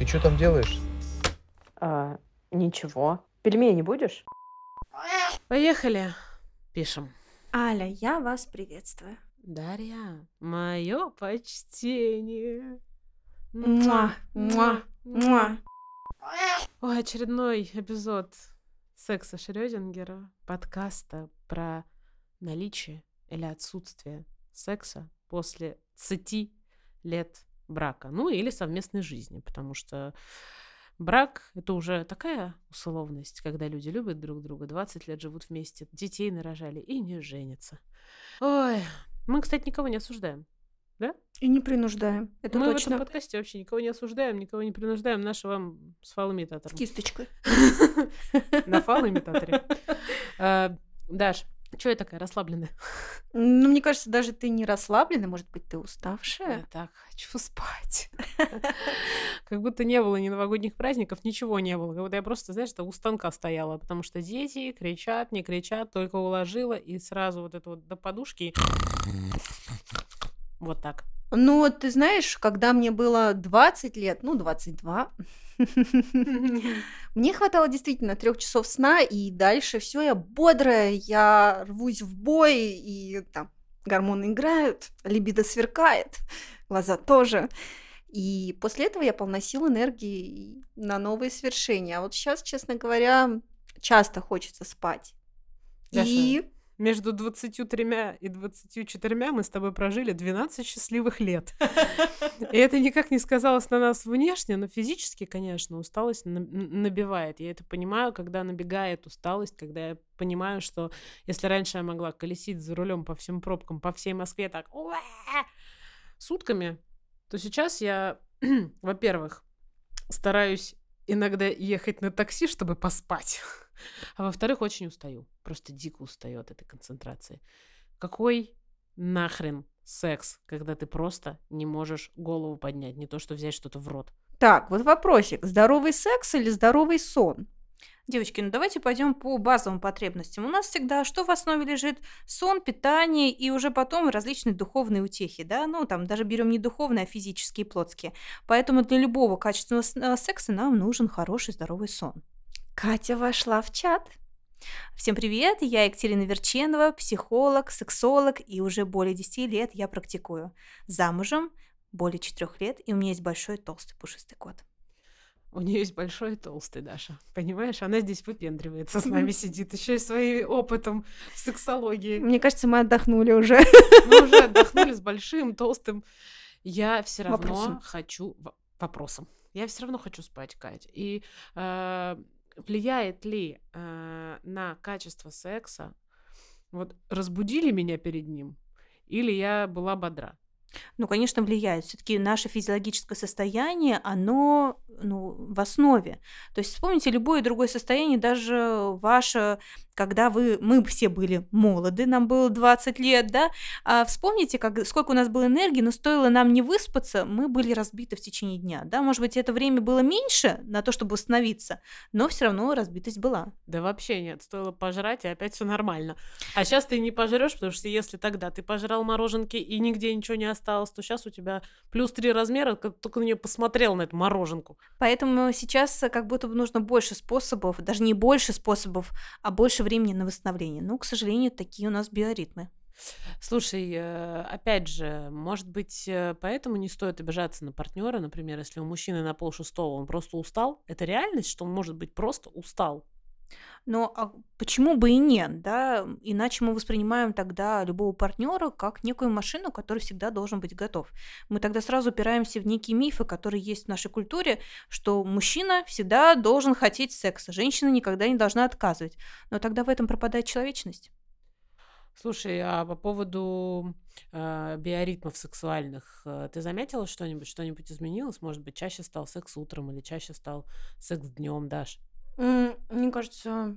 Ты что там делаешь? А, ничего. Пельмени будешь? Поехали. Пишем. Аля, я вас приветствую. Дарья, мое почтение. Муа, муа, муа. Ой, очередной эпизод секса Шрёдингера, подкаста про наличие или отсутствие секса после 30 лет брака, ну или совместной жизни, потому что брак — это уже такая условность, когда люди любят друг друга, 20 лет живут вместе, детей нарожали и не женятся. Ой, мы, кстати, никого не осуждаем. Да? И не принуждаем. Это мы точно. в этом подкасте вообще никого не осуждаем, никого не принуждаем. Наши вам с фалоимитатором. С кисточкой. На фалоимитаторе. А, Даш, что я такая расслабленная? Ну, мне кажется, даже ты не расслаблена, может быть, ты Я уставшая. так хочу спать. Как будто не было ни новогодних праздников, ничего не было. Как будто я просто, знаешь, у станка стояла, потому что дети кричат, не кричат, только уложила, и сразу вот это вот до подушки. Вот так. Ну, ты знаешь, когда мне было 20 лет, ну, 22, мне хватало действительно трех часов сна, и дальше все, я бодрая, я рвусь в бой, и там гормоны играют, либидо сверкает, глаза тоже. И после этого я полна сил, энергии на новые свершения. А вот сейчас, честно говоря, часто хочется спать. И Между 23 и 24 мы с тобой прожили 12 счастливых лет. И это никак не сказалось на нас внешне, но физически, конечно, усталость набивает. Я это понимаю, когда набегает усталость, когда я понимаю, что если раньше я могла колесить за рулем по всем пробкам, по всей Москве так сутками, то сейчас я, во-первых, стараюсь иногда ехать на такси, чтобы поспать. А во-вторых, очень устаю. Просто дико устаю от этой концентрации. Какой нахрен секс, когда ты просто не можешь голову поднять, не то что взять что-то в рот. так, вот вопросик. Здоровый секс или здоровый сон? Девочки, ну давайте пойдем по базовым потребностям. У нас всегда что в основе лежит? Сон, питание и уже потом различные духовные утехи, да? Ну, там даже берем не духовные, а физические, плотские. Поэтому для любого качественного э, секса нам нужен хороший здоровый сон. Катя вошла в чат. Всем привет, я Екатерина Верченова, психолог, сексолог, и уже более 10 лет я практикую. Замужем более 4 лет, и у меня есть большой толстый пушистый кот. У нее есть большой и толстый, Даша. Понимаешь, она здесь выпендривается, с нами сидит, еще и своим опытом в сексологии. Мне кажется, мы отдохнули уже. Мы уже отдохнули с большим, толстым. Я все равно Вопросом. хочу... Вопросом. Я все равно хочу спать, Кать. И э, влияет ли э, на качество секса? Вот разбудили меня перед ним, или я была бодра? Ну, конечно, влияет. Все-таки наше физиологическое состояние, оно ну, в основе. То есть вспомните любое другое состояние, даже ваше, когда вы, мы все были молоды, нам было 20 лет, да, а вспомните, как, сколько у нас было энергии, но стоило нам не выспаться, мы были разбиты в течение дня, да, может быть, это время было меньше на то, чтобы восстановиться, но все равно разбитость была. Да вообще нет, стоило пожрать, и опять все нормально. А сейчас ты не пожрешь, потому что если тогда ты пожрал мороженки и нигде ничего не осталось, то сейчас у тебя плюс три размера, как только на нее посмотрел на эту мороженку. Поэтому сейчас как будто бы нужно больше способов, даже не больше способов, а больше времени на восстановление. Ну, к сожалению, такие у нас биоритмы. Слушай, э, опять же, может быть, э, поэтому не стоит обижаться на партнера, например, если у мужчины на пол шестого он просто устал. Это реальность, что он может быть просто устал. Но а почему бы и нет, да? Иначе мы воспринимаем тогда любого партнера как некую машину, который всегда должен быть готов. Мы тогда сразу упираемся в некие мифы, которые есть в нашей культуре, что мужчина всегда должен хотеть секса, женщина никогда не должна отказывать. Но тогда в этом пропадает человечность. Слушай, а по поводу э, биоритмов сексуальных, э, ты заметила что-нибудь? Что-нибудь изменилось? Может быть, чаще стал секс утром или чаще стал секс днем, Даш? Мне кажется,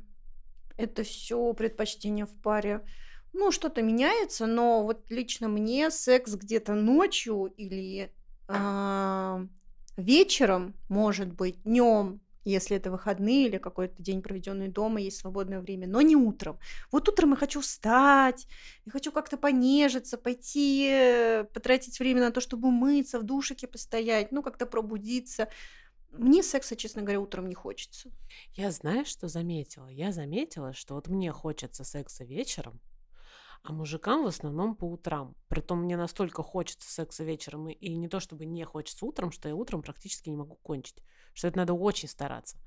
это все предпочтение в паре. Ну, что-то меняется, но вот лично мне секс где-то ночью или а, вечером, может быть, днем, если это выходные или какой-то день, проведенный дома, есть свободное время, но не утром. Вот утром я хочу встать, я хочу как-то понежиться, пойти, э, потратить время на то, чтобы умыться, в душике постоять, ну, как-то пробудиться. Мне секса, честно говоря, утром не хочется. Я знаешь, что заметила? Я заметила, что вот мне хочется секса вечером, а мужикам в основном по утрам. Притом мне настолько хочется секса вечером, и, и не то чтобы не хочется утром, что я утром практически не могу кончить. Что это надо очень стараться.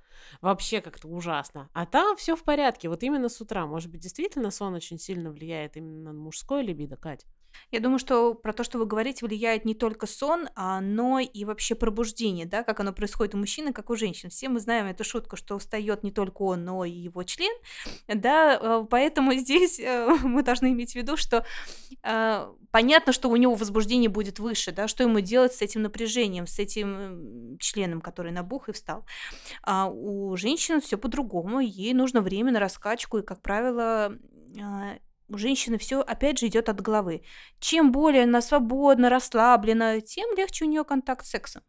Вообще как-то ужасно. А там все в порядке, вот именно с утра. Может быть, действительно сон очень сильно влияет именно на мужское либидо, Кать? Я думаю, что про то, что вы говорите, влияет не только сон, а, но и вообще пробуждение, да, как оно происходит у мужчины, как у женщин. Все мы знаем эту шутку, что устает не только он, но и его член, да, э, поэтому здесь э, мы должны иметь в виду, что э, понятно, что у него возбуждение будет выше, да, что ему делать с этим напряжением, с этим членом, который набух и встал. А у женщин все по-другому, ей нужно время на раскачку, и, как правило, у женщины все опять же идет от головы. Чем более она свободна, расслаблена, тем легче у нее контакт с сексом.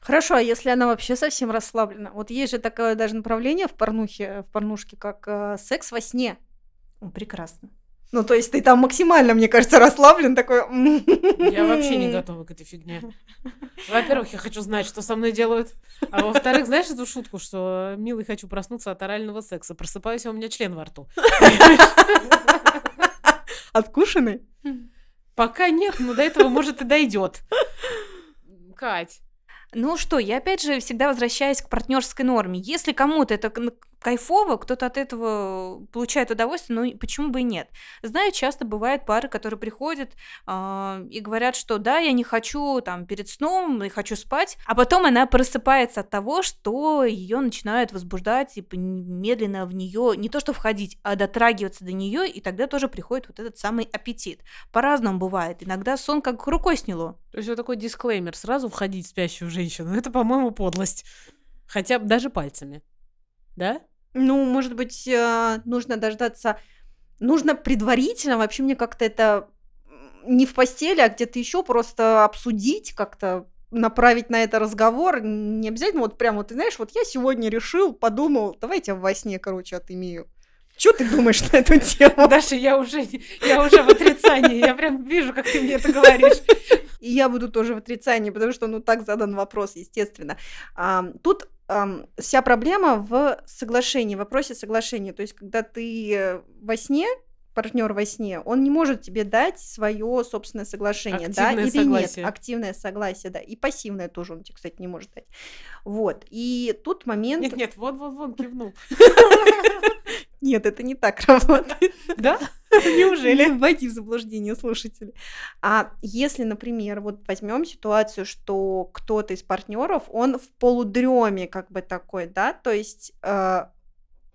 Хорошо, а если она вообще совсем расслаблена? Вот есть же такое даже направление в порнухе, в порнушке, как э, секс во сне. Прекрасно. Ну, то есть ты там максимально, мне кажется, расслаблен такой. Я вообще не готова к этой фигне. Во-первых, я хочу знать, что со мной делают. А во-вторых, знаешь эту шутку, что милый хочу проснуться от орального секса. Просыпаюсь, а у меня член во рту. Откушенный? Пока нет, но до этого, может, и дойдет. Кать. Ну что, я опять же всегда возвращаюсь к партнерской норме. Если кому-то это кайфово, кто-то от этого получает удовольствие, ну почему бы и нет? Знаю, часто бывают пары, которые приходят э, и говорят, что да, я не хочу там перед сном, я хочу спать, а потом она просыпается от того, что ее начинают возбуждать и медленно в нее не то что входить, а дотрагиваться до нее, и тогда тоже приходит вот этот самый аппетит. По-разному бывает. Иногда сон как рукой сняло. То есть вот такой дисклеймер, сразу входить в спящую женщину, это, по-моему, подлость. Хотя бы даже пальцами. Да? Ну, может быть, э, нужно дождаться... Нужно предварительно, вообще мне как-то это не в постели, а где-то еще просто обсудить как-то направить на это разговор, не обязательно вот прям вот, ты знаешь, вот я сегодня решил, подумал, давайте во сне, короче, отымею. Что ты думаешь на эту тему? Даша, я уже, я уже в отрицании, я прям вижу, как ты мне это говоришь. И я буду тоже в отрицании, потому что, ну, так задан вопрос, естественно. А, тут а, вся проблема в соглашении, в вопросе соглашения. То есть, когда ты во сне, партнер во сне, он не может тебе дать свое собственное соглашение, Активное да, или согласие. нет, активное согласие, да, и пассивное тоже он тебе, кстати, не может дать. Вот, и тут момент... Нет, нет, вот, вот, вот, кивнул. Нет, это не так работает. Да? Неужели? Не вводи в заблуждение слушателей. А если, например, вот возьмем ситуацию, что кто-то из партнеров, он в полудреме как бы такой, да, то есть э,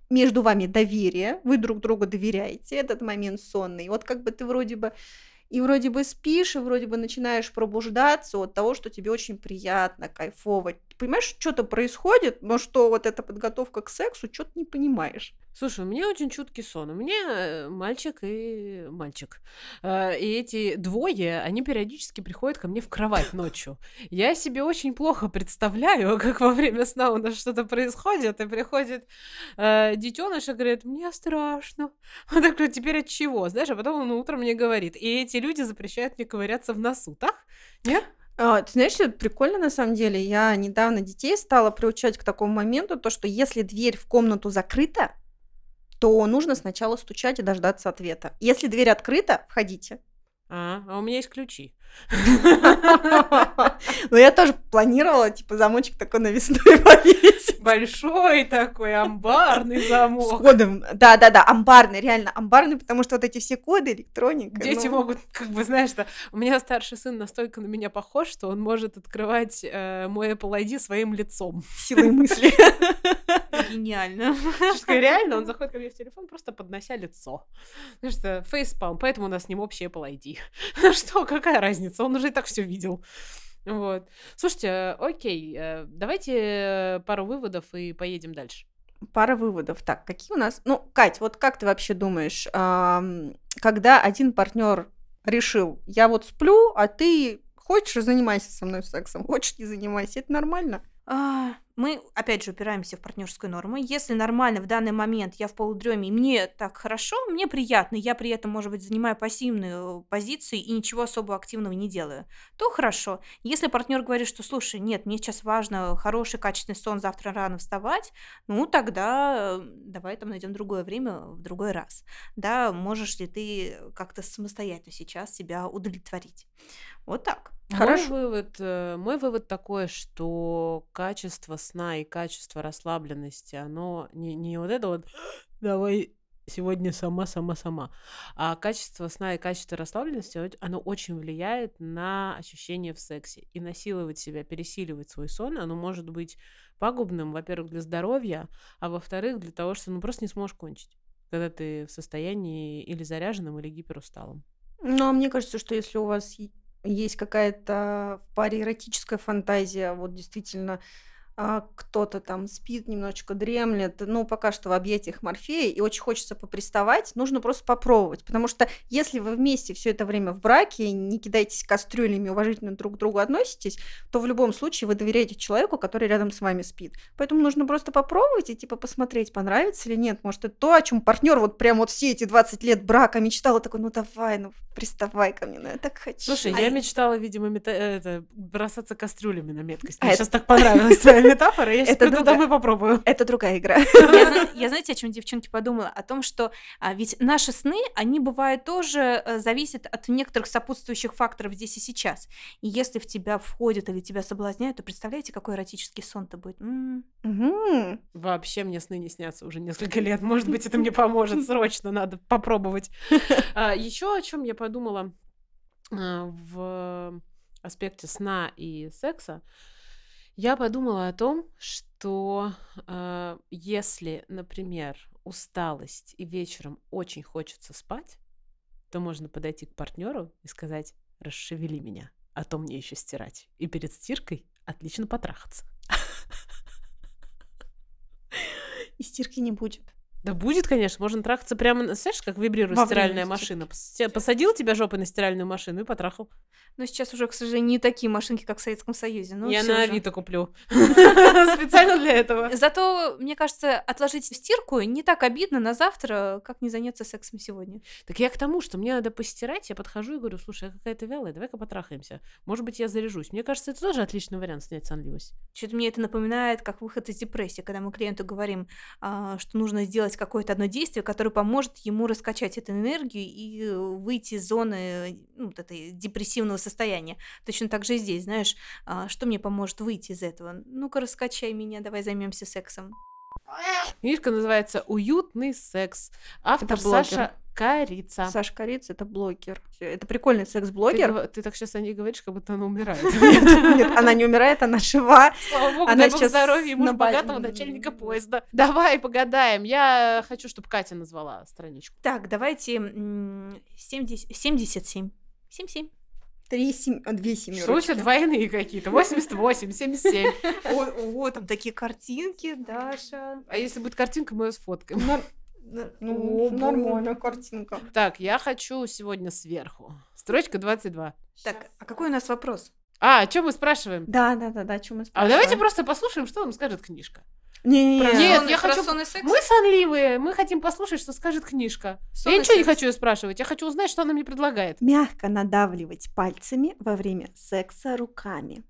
между вами доверие, вы друг другу доверяете, этот момент сонный. Вот как бы ты вроде бы и вроде бы спишь, и вроде бы начинаешь пробуждаться от того, что тебе очень приятно, кайфово. Понимаешь, что-то происходит, но что вот эта подготовка к сексу, что-то не понимаешь. Слушай, у меня очень чуткий сон. У меня э, мальчик и мальчик. Э, И эти двое, они периодически приходят ко мне в кровать ночью. Я себе очень плохо представляю, как во время сна у нас что-то происходит, и приходит э, детеныш и говорит, мне страшно. Он такой, теперь от чего? Знаешь, а потом он утром мне говорит. И эти люди запрещают мне ковыряться в носу, так? Нет? А, ты знаешь, это прикольно на самом деле. Я недавно детей стала приучать к такому моменту, то, что если дверь в комнату закрыта, то нужно сначала стучать и дождаться ответа. Если дверь открыта, входите. А, а у меня есть ключи. Но я тоже планировала, типа, замочек такой навесной повесить. Большой такой амбарный С замок. кодом. Да-да-да, амбарный, реально амбарный, потому что вот эти все коды, электроника. Дети ну, могут, как бы, знаешь, что у меня старший сын настолько на меня похож, что он может открывать э, мой Apple ID своим лицом. Силой мысли. Гениально. Что реально, он заходит ко мне в телефон, просто поднося лицо. Знаешь, что фейспалм, поэтому у нас с ним общий Apple ID. Что, какая разница? Он уже и так все видел. Вот. Слушайте, э, окей, э, давайте э, пару выводов и поедем дальше. Пара выводов. Так, какие у нас... Ну, Кать, вот как ты вообще думаешь, когда один партнер решил, я вот сплю, а ты хочешь, занимайся со мной сексом, хочешь, не занимайся, это нормально? А, мы, опять же, упираемся в партнерскую норму. Если нормально в данный момент я в полудреме, мне так хорошо, мне приятно, я при этом, может быть, занимаю пассивную позицию и ничего особо активного не делаю, то хорошо. Если партнер говорит, что, слушай, нет, мне сейчас важно хороший, качественный сон, завтра рано вставать, ну, тогда э, давай там найдем другое время в другой раз. Да, можешь ли ты как-то самостоятельно сейчас себя удовлетворить. Вот так. Хорошо. Мой вывод, э, мой вывод такой, что качество сна и качество расслабленности, оно не, не вот это вот давай сегодня сама, сама, сама. А качество сна и качество расслабленности, оно очень влияет на ощущение в сексе. И насиловать себя, пересиливать свой сон, оно может быть пагубным, во-первых, для здоровья, а во-вторых, для того, что ну просто не сможешь кончить, когда ты в состоянии или заряженном, или гиперусталом. Ну, а мне кажется, что если у вас есть какая-то в паре эротическая фантазия, вот действительно а, кто-то там спит, немножечко дремлет, ну, пока что в объятиях Морфея, и очень хочется поприставать, нужно просто попробовать. Потому что если вы вместе все это время в браке, не кидаетесь кастрюлями, уважительно друг к другу относитесь, то в любом случае вы доверяете человеку, который рядом с вами спит. Поэтому нужно просто попробовать и типа посмотреть, понравится или нет. Может, это то, о чем партнер вот прям вот все эти 20 лет брака мечтал, такой, ну давай, ну приставай ко мне, ну я так хочу. Слушай, а я мечтала, видимо, мета... это, бросаться кастрюлями на меткость. Мне а сейчас это... так понравилось метафора, я это приду домой попробую. Это другая игра. Я, знаете, о чем девчонки подумала? О том, что а, ведь наши сны, они бывают тоже а, зависят от некоторых сопутствующих факторов здесь и сейчас. И если в тебя входят или тебя соблазняют, то представляете, какой эротический сон-то будет? Вообще мне сны не снятся уже несколько лет. Может быть, это мне поможет. Срочно надо попробовать. А, еще о чем я подумала а, в аспекте сна и секса. Я подумала о том, что э, если, например, усталость и вечером очень хочется спать, то можно подойти к партнеру и сказать: расшевели меня, а то мне еще стирать. И перед стиркой отлично потрахаться. И стирки не будет. Да будет, конечно. Можно трахаться прямо... Знаешь, как вибрирует Во стиральная машина? Посадил тебя жопой на стиральную машину и потрахал. Но сейчас уже, к сожалению, не такие машинки, как в Советском Союзе. Но Я на Авито куплю. Специально для этого. Зато, мне кажется, отложить стирку не так обидно на завтра, как не заняться сексом сегодня. Так я к тому, что мне надо постирать, я подхожу и говорю, слушай, я какая-то вялая, давай-ка потрахаемся. Может быть, я заряжусь. Мне кажется, это тоже отличный вариант снять сонливость. Что-то мне это напоминает, как выход из депрессии, когда мы клиенту говорим, а, что нужно сделать какое-то одно действие, которое поможет ему раскачать эту энергию и э, выйти из зоны ну, вот этой депрессивного состояния. Точно так же и здесь, знаешь, а, что мне поможет выйти из этого? Ну-ка, раскачай меня, давай займемся сексом. Книжка называется «Уютный секс». Автор Саша Корица. Саша Корица — это блогер. Это прикольный секс-блогер. Ты, ты так сейчас о ней говоришь, как будто она умирает. Нет, она не умирает, она жива. Слава богу, она сейчас здоровье муж богатого начальника поезда. Давай погадаем. Я хочу, чтобы Катя назвала страничку. Так, давайте 70, 77. 77. Три сем... Две семерочки. Что у тебя двойные какие-то? 88, 77. О, там такие картинки, Даша. А если будет картинка, мы ее сфоткаем. Ну, нормальная картинка. Так, я хочу сегодня сверху. Строчка 22. Так, а какой у нас вопрос? А, о чем мы спрашиваем? Да, да, да, да, о чем мы спрашиваем. А давайте просто послушаем, что нам скажет книжка. Не, не, не. Нет, я хочу... Мы сонливые, мы хотим послушать, что скажет книжка. Сон я ничего секс. не хочу спрашивать, я хочу узнать, что она мне предлагает. Мягко надавливать пальцами во время секса руками.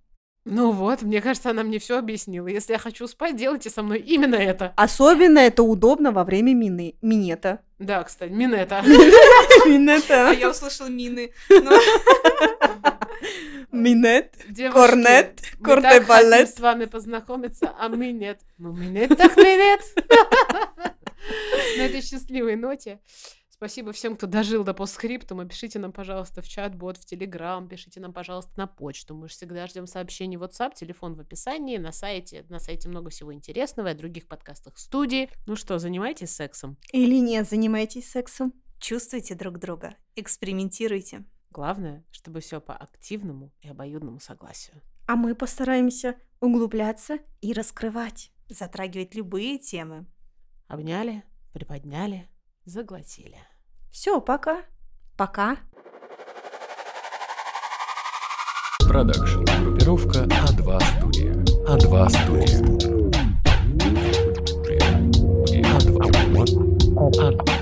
Ну вот, мне кажется, она мне все объяснила. Если я хочу спать, делайте со мной именно это. Особенно это удобно во время мины, минета. Да, кстати, минета. Минета. А я услышала мины. Минет, корнет, корте балет. с вами познакомиться, а мы нет. Ну, минет так минет. На этой счастливой ноте Спасибо всем, кто дожил до постскриптума. Пишите нам, пожалуйста, в чат-бот, в Телеграм, пишите нам, пожалуйста, на почту. Мы же всегда ждем сообщений в WhatsApp, телефон в описании, на сайте. На сайте много всего интересного, и о других подкастах студии. Ну что, занимайтесь сексом? Или нет, занимайтесь сексом. Чувствуйте друг друга, экспериментируйте. Главное, чтобы все по активному и обоюдному согласию. А мы постараемся углубляться и раскрывать. Затрагивать любые темы. Обняли, приподняли, заглотили. Все, пока. Пока. Продакшн. Группировка А2 студия. А2 студия. А2.